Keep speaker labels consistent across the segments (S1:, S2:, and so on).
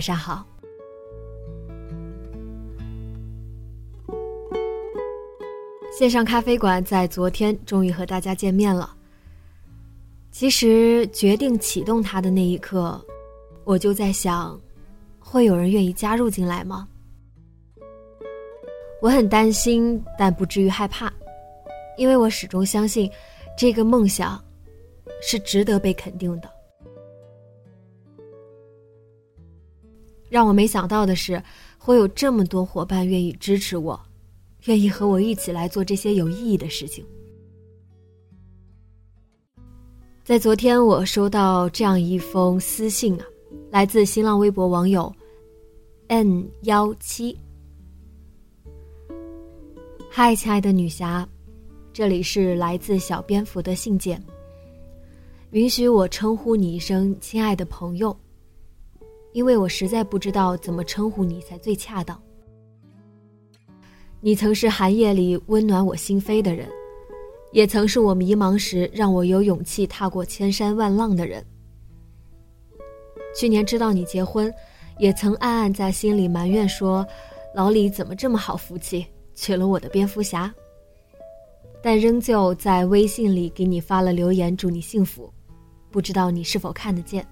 S1: 晚上好。线上咖啡馆在昨天终于和大家见面了。其实决定启动它的那一刻，我就在想，会有人愿意加入进来吗？我很担心，但不至于害怕，因为我始终相信，这个梦想是值得被肯定的。让我没想到的是，会有这么多伙伴愿意支持我，愿意和我一起来做这些有意义的事情。在昨天，我收到这样一封私信啊，来自新浪微博网友 n 幺七。嗨，亲爱的女侠，这里是来自小蝙蝠的信件。允许我称呼你一声亲爱的朋友。因为我实在不知道怎么称呼你才最恰当。你曾是寒夜里温暖我心扉的人，也曾是我迷茫时让我有勇气踏过千山万浪的人。去年知道你结婚，也曾暗暗在心里埋怨说：“老李怎么这么好福气，娶了我的蝙蝠侠。”但仍旧在微信里给你发了留言，祝你幸福。不知道你是否看得见？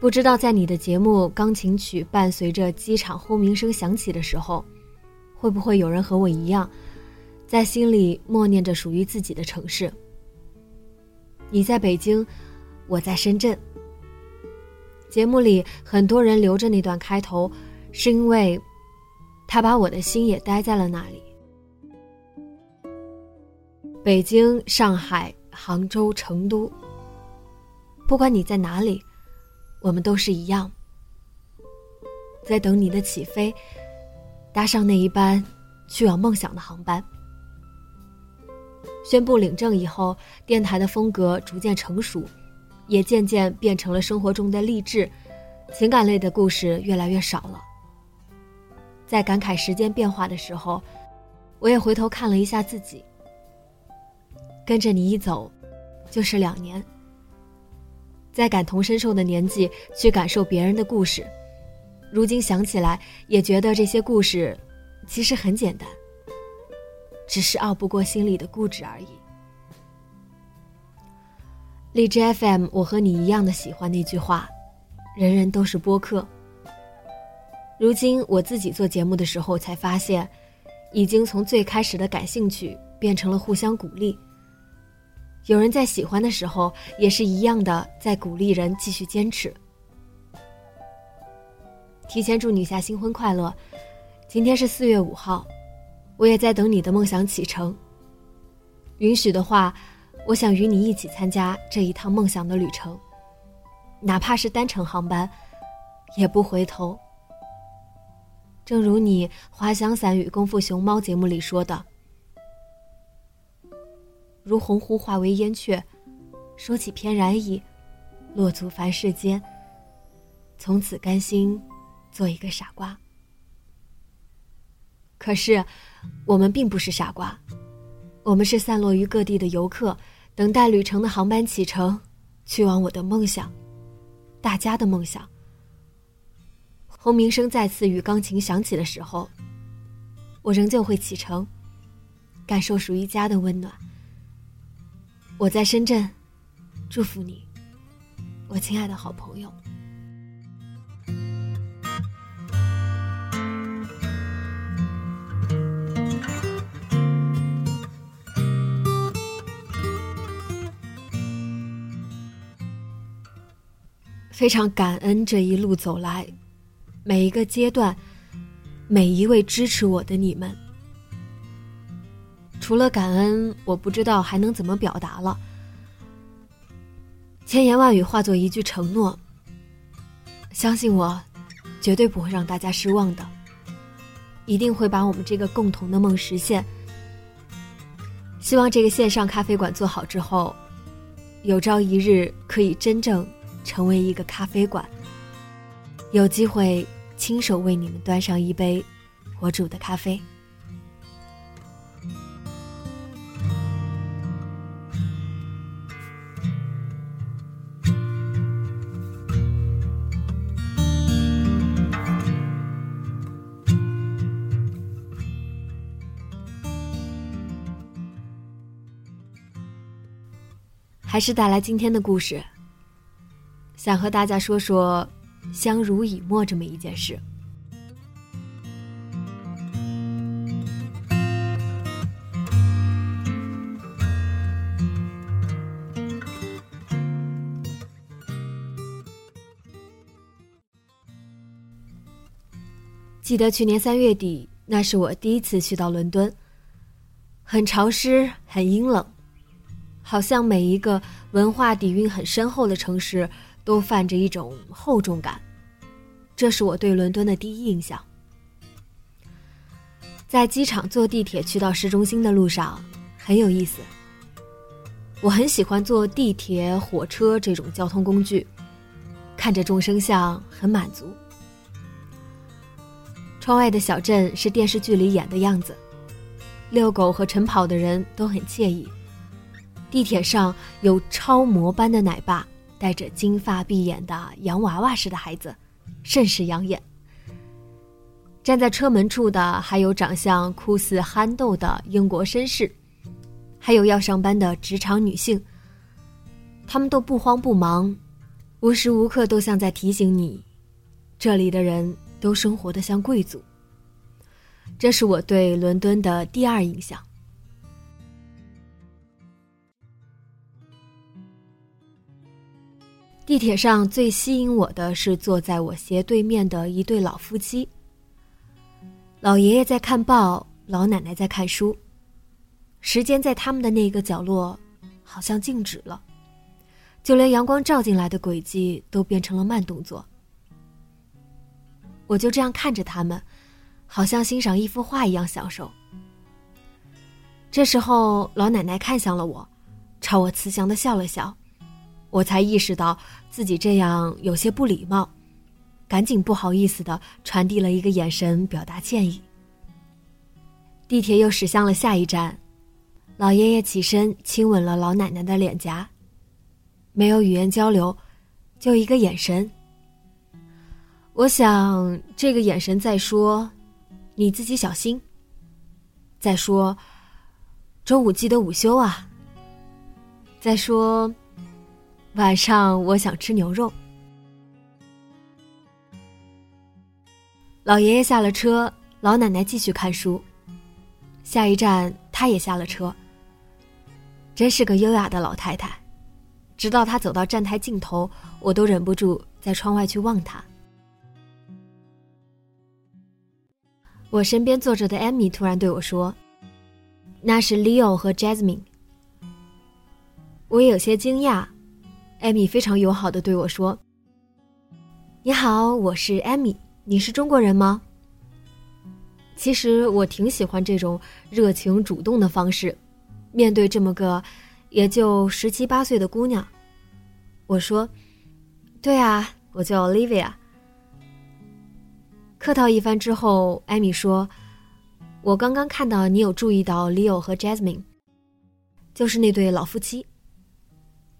S1: 不知道在你的节目钢琴曲伴随着机场轰鸣声响起的时候，会不会有人和我一样，在心里默念着属于自己的城市？你在北京，我在深圳。节目里很多人留着那段开头，是因为，他把我的心也待在了那里。北京、上海、杭州、成都，不管你在哪里。我们都是一样，在等你的起飞，搭上那一班去往梦想的航班。宣布领证以后，电台的风格逐渐成熟，也渐渐变成了生活中的励志、情感类的故事越来越少了。在感慨时间变化的时候，我也回头看了一下自己，跟着你一走，就是两年。在感同身受的年纪去感受别人的故事，如今想起来也觉得这些故事其实很简单，只是拗不过心里的固执而已。荔枝 FM，我和你一样的喜欢那句话：“人人都是播客。”如今我自己做节目的时候才发现，已经从最开始的感兴趣变成了互相鼓励。有人在喜欢的时候，也是一样的在鼓励人继续坚持。提前祝女侠新婚快乐！今天是四月五号，我也在等你的梦想启程。允许的话，我想与你一起参加这一趟梦想的旅程，哪怕是单程航班，也不回头。正如你《滑翔伞与功夫熊猫》节目里说的。如鸿鹄化为烟雀，说起翩然意，落足凡世间。从此甘心做一个傻瓜。可是，我们并不是傻瓜，我们是散落于各地的游客，等待旅程的航班启程，去往我的梦想，大家的梦想。轰鸣声再次与钢琴响起的时候，我仍旧会启程，感受属于家的温暖。我在深圳，祝福你。我亲爱的好朋友。非常感恩这一路走来，每一个阶段，每一位支持我的你们。除了感恩，我不知道还能怎么表达了。千言万语化作一句承诺，相信我，绝对不会让大家失望的，一定会把我们这个共同的梦实现。希望这个线上咖啡馆做好之后，有朝一日可以真正。成为一个咖啡馆，有机会亲手为你们端上一杯我煮的咖啡。还是带来今天的故事。想和大家说说相濡以沫这么一件事。记得去年三月底，那是我第一次去到伦敦，很潮湿，很阴冷，好像每一个文化底蕴很深厚的城市。都泛着一种厚重感，这是我对伦敦的第一印象。在机场坐地铁去到市中心的路上很有意思。我很喜欢坐地铁、火车这种交通工具，看着众生相很满足。窗外的小镇是电视剧里演的样子，遛狗和晨跑的人都很惬意。地铁上有超模般的奶爸。带着金发碧眼的洋娃娃似的孩子，甚是养眼。站在车门处的还有长相酷似憨豆的英国绅士，还有要上班的职场女性。他们都不慌不忙，无时无刻都像在提醒你，这里的人都生活的像贵族。这是我对伦敦的第二印象。地铁上最吸引我的是坐在我斜对面的一对老夫妻。老爷爷在看报，老奶奶在看书。时间在他们的那个角落，好像静止了，就连阳光照进来的轨迹都变成了慢动作。我就这样看着他们，好像欣赏一幅画一样享受。这时候，老奶奶看向了我，朝我慈祥的笑了笑。我才意识到自己这样有些不礼貌，赶紧不好意思的传递了一个眼神，表达歉意。地铁又驶向了下一站，老爷爷起身亲吻了老奶奶的脸颊，没有语言交流，就一个眼神。我想这个眼神在说：“你自己小心。”再说：“周五记得午休啊。”再说。晚上我想吃牛肉。老爷爷下了车，老奶奶继续看书。下一站，她也下了车。真是个优雅的老太太，直到她走到站台尽头，我都忍不住在窗外去望她。我身边坐着的艾米突然对我说：“那是 Leo 和 Jasmine。”我有些惊讶。艾米非常友好的对我说：“你好，我是艾米，你是中国人吗？”其实我挺喜欢这种热情主动的方式，面对这么个也就十七八岁的姑娘，我说：“对啊，我叫 Olivia。”客套一番之后，艾米说：“我刚刚看到你有注意到 Leo 和 Jasmine，就是那对老夫妻。”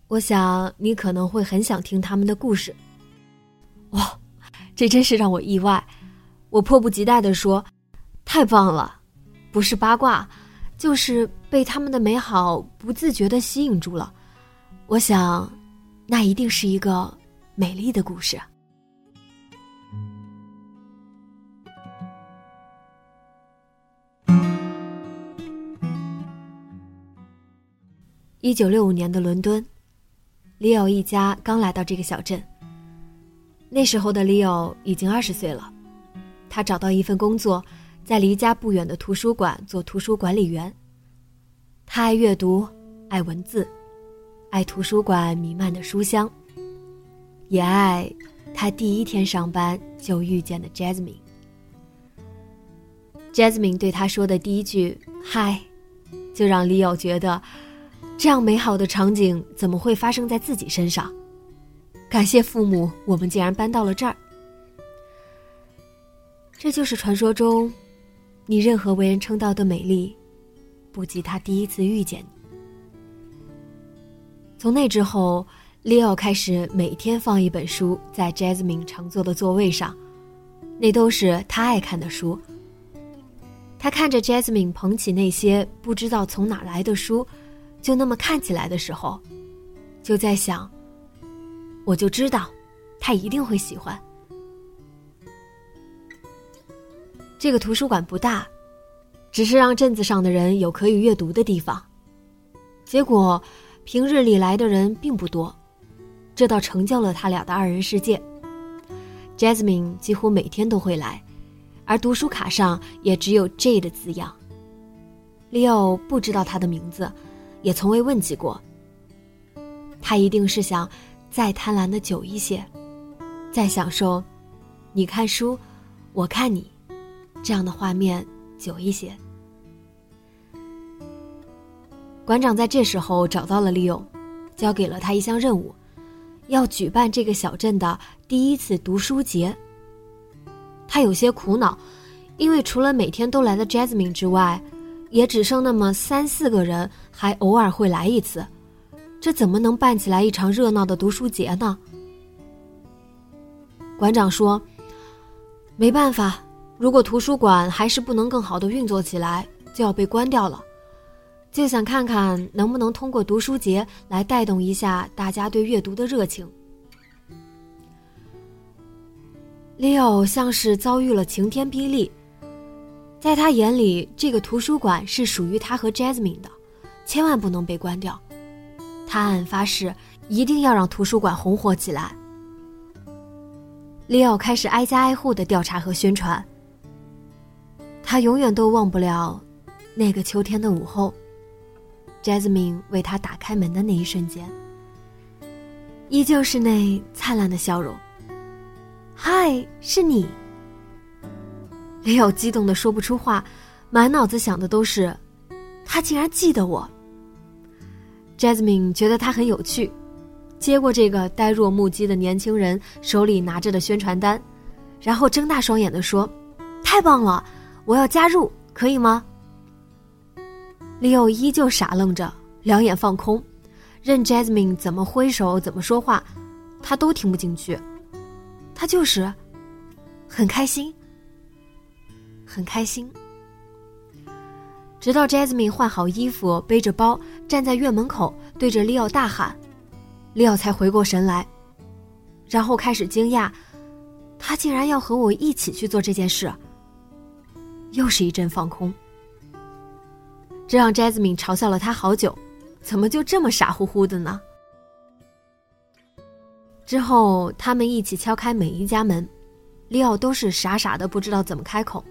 S1: 我想你可能会很想听他们的故事。哇，这真是让我意外！我迫不及待的说：“太棒了！不是八卦，就是被他们的美好不自觉的吸引住了。我想，那一定是一个美丽的故事。一九六五年的伦敦，Leo 一家刚来到这个小镇。那时候的 Leo 已经二十岁了，他找到一份工作，在离家不远的图书馆做图书管理员。他爱阅读，爱文字，爱图书馆弥漫的书香，也爱他第一天上班就遇见的 Jasmine。Jasmine 对他说的第一句“嗨”，就让 Leo 觉得，这样美好的场景怎么会发生在自己身上？感谢父母，我们竟然搬到了这儿。这就是传说中，你任何为人称道的美丽，不及他第一次遇见你。从那之后，Leo 开始每天放一本书在 Jasmine 常坐的座位上，那都是他爱看的书。他看着 Jasmine 捧起那些不知道从哪来的书，就那么看起来的时候，就在想。我就知道，他一定会喜欢。这个图书馆不大，只是让镇子上的人有可以阅读的地方。结果，平日里来的人并不多，这倒成就了他俩的二人世界。Jasmine 几乎每天都会来，而读书卡上也只有 J 的字样。Leo 不知道他的名字，也从未问及过。他一定是想。再贪婪的久一些，再享受，你看书，我看你，这样的画面久一些。馆长在这时候找到了利用，交给了他一项任务，要举办这个小镇的第一次读书节。他有些苦恼，因为除了每天都来的 Jasmine 之外，也只剩那么三四个人，还偶尔会来一次。这怎么能办起来一场热闹的读书节呢？馆长说：“没办法，如果图书馆还是不能更好的运作起来，就要被关掉了。就想看看能不能通过读书节来带动一下大家对阅读的热情。” Leo 像是遭遇了晴天霹雳，在他眼里，这个图书馆是属于他和 Jasmine 的，千万不能被关掉。他暗暗发誓，一定要让图书馆红火起来。利奥开始挨家挨户的调查和宣传。他永远都忘不了，那个秋天的午后，Jasmine 为他打开门的那一瞬间，依旧是那灿烂的笑容。嗨，是你！利奥激动的说不出话，满脑子想的都是，他竟然记得我。Jasmine 觉得他很有趣，接过这个呆若木鸡的年轻人手里拿着的宣传单，然后睁大双眼的说：“太棒了，我要加入，可以吗？”Leo 依旧傻愣着，两眼放空，任 Jasmine 怎么挥手、怎么说话，他都听不进去。他就是很开心，很开心。直到 Jasmine 换好衣服，背着包站在院门口，对着利奥大喊，利奥才回过神来，然后开始惊讶，他竟然要和我一起去做这件事。又是一阵放空，这让 Jasmine 嘲笑了他好久，怎么就这么傻乎乎的呢？之后他们一起敲开每一家门，利奥都是傻傻的不知道怎么开口，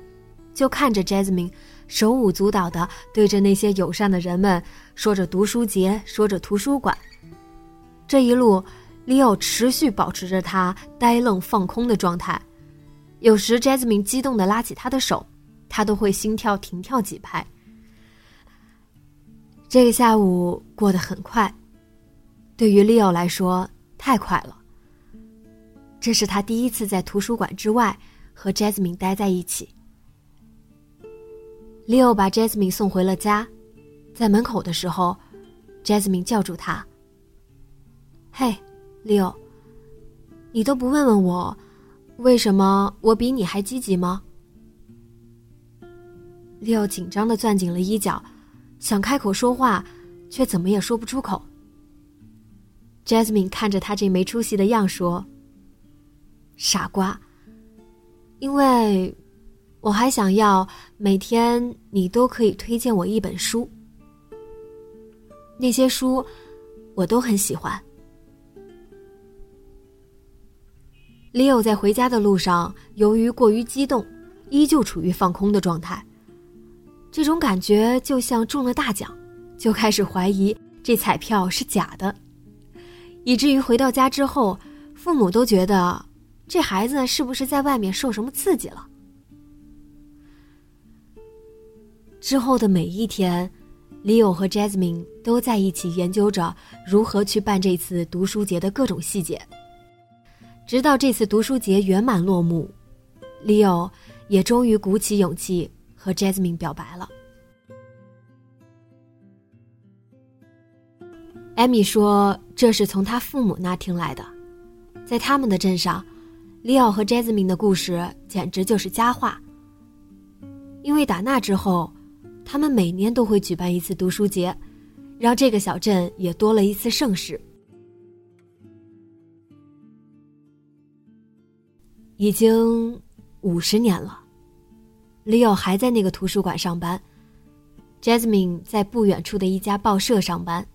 S1: 就看着 Jasmine。手舞足蹈的对着那些友善的人们说着读书节，说着图书馆。这一路，，Leo 持续保持着他呆愣放空的状态。有时，Jasmine 激动的拉起他的手，他都会心跳停跳几拍。这个下午过得很快，对于 Leo 来说太快了。这是他第一次在图书馆之外和 Jasmine 待在一起。Leo 把 Jasmine 送回了家，在门口的时候，Jasmine 叫住他：“嘿，Leo，你都不问问我，为什么我比你还积极吗？”Leo 紧张的攥紧了衣角，想开口说话，却怎么也说不出口。Jasmine 看着他这没出息的样说：“傻瓜，因为我还想要每天你都可以推荐我一本书，那些书我都很喜欢。Leo 在回家的路上，由于过于激动，依旧处于放空的状态。这种感觉就像中了大奖，就开始怀疑这彩票是假的，以至于回到家之后，父母都觉得这孩子是不是在外面受什么刺激了。之后的每一天，Leo 和 Jasmine 都在一起研究着如何去办这次读书节的各种细节。直到这次读书节圆满落幕，Leo 也终于鼓起勇气和 Jasmine 表白了。艾米说：“这是从他父母那听来的，在他们的镇上，Leo 和 Jasmine 的故事简直就是佳话。因为打那之后，他们每年都会举办一次读书节，让这个小镇也多了一次盛世。”已经五十年了，Leo 还在那个图书馆上班，Jasmine 在不远处的一家报社上班。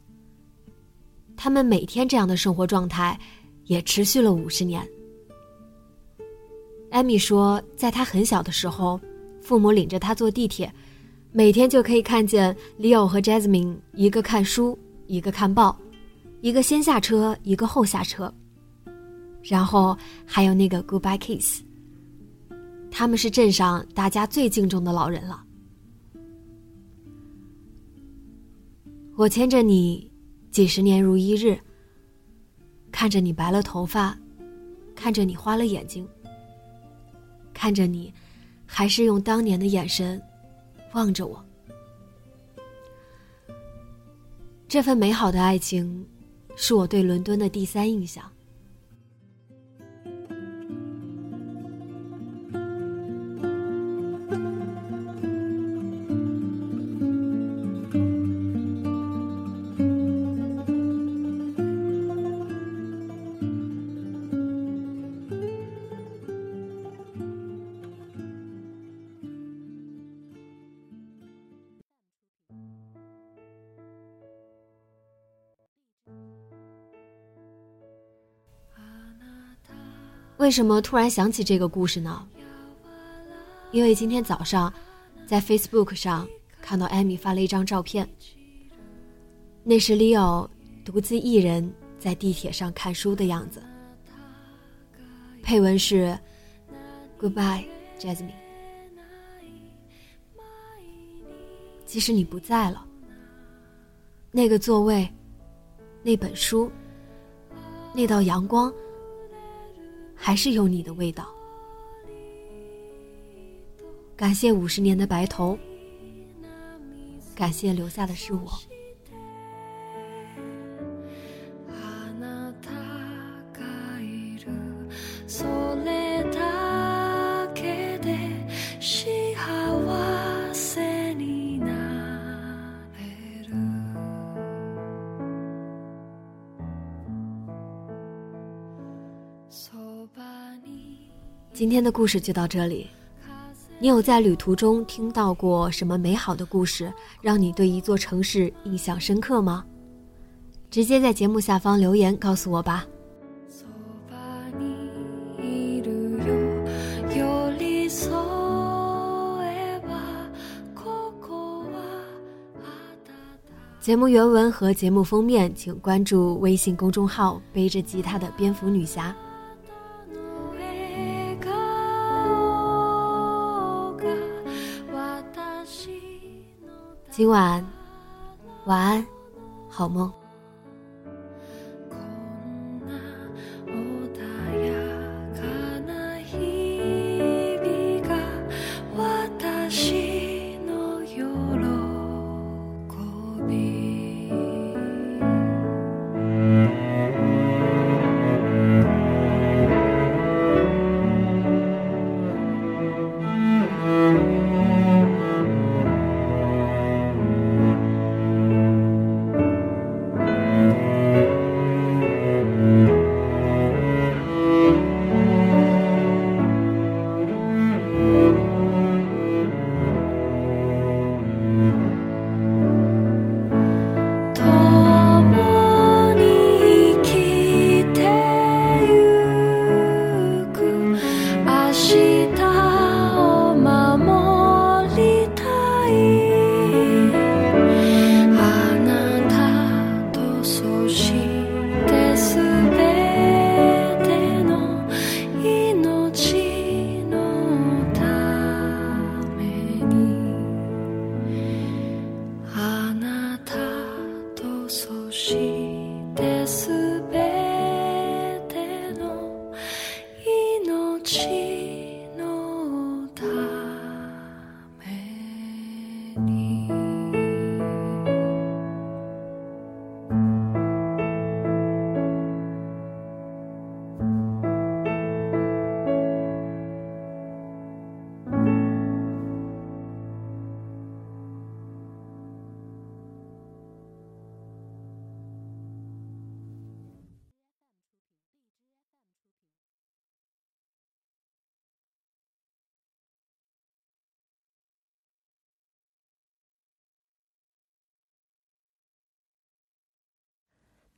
S1: 他们每天这样的生活状态，也持续了五十年。艾米说，在他很小的时候，父母领着他坐地铁，每天就可以看见 Leo 和 Jasmine 一个看书，一个看报，一个先下车，一个后下车。然后还有那个 Goodbye Kiss。他们是镇上大家最敬重的老人了。我牵着你，几十年如一日。看着你白了头发，看着你花了眼睛，看着你，还是用当年的眼神望着我。这份美好的爱情，是我对伦敦的第三印象。为什么突然想起这个故事呢？因为今天早上，在 Facebook 上看到艾米发了一张照片，那是 Leo 独自一人在地铁上看书的样子。配文是 “Goodbye, Jasmine”。即使你不在了，那个座位，那本书，那道阳光。还是有你的味道。感谢五十年的白头，感谢留下的是我。今天的故事就到这里。你有在旅途中听到过什么美好的故事，让你对一座城市印象深刻吗？直接在节目下方留言告诉我吧。节目原文和节目封面，请关注微信公众号“背着吉他的蝙蝠女侠”。今晚，晚安，好梦。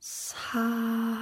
S2: sigh.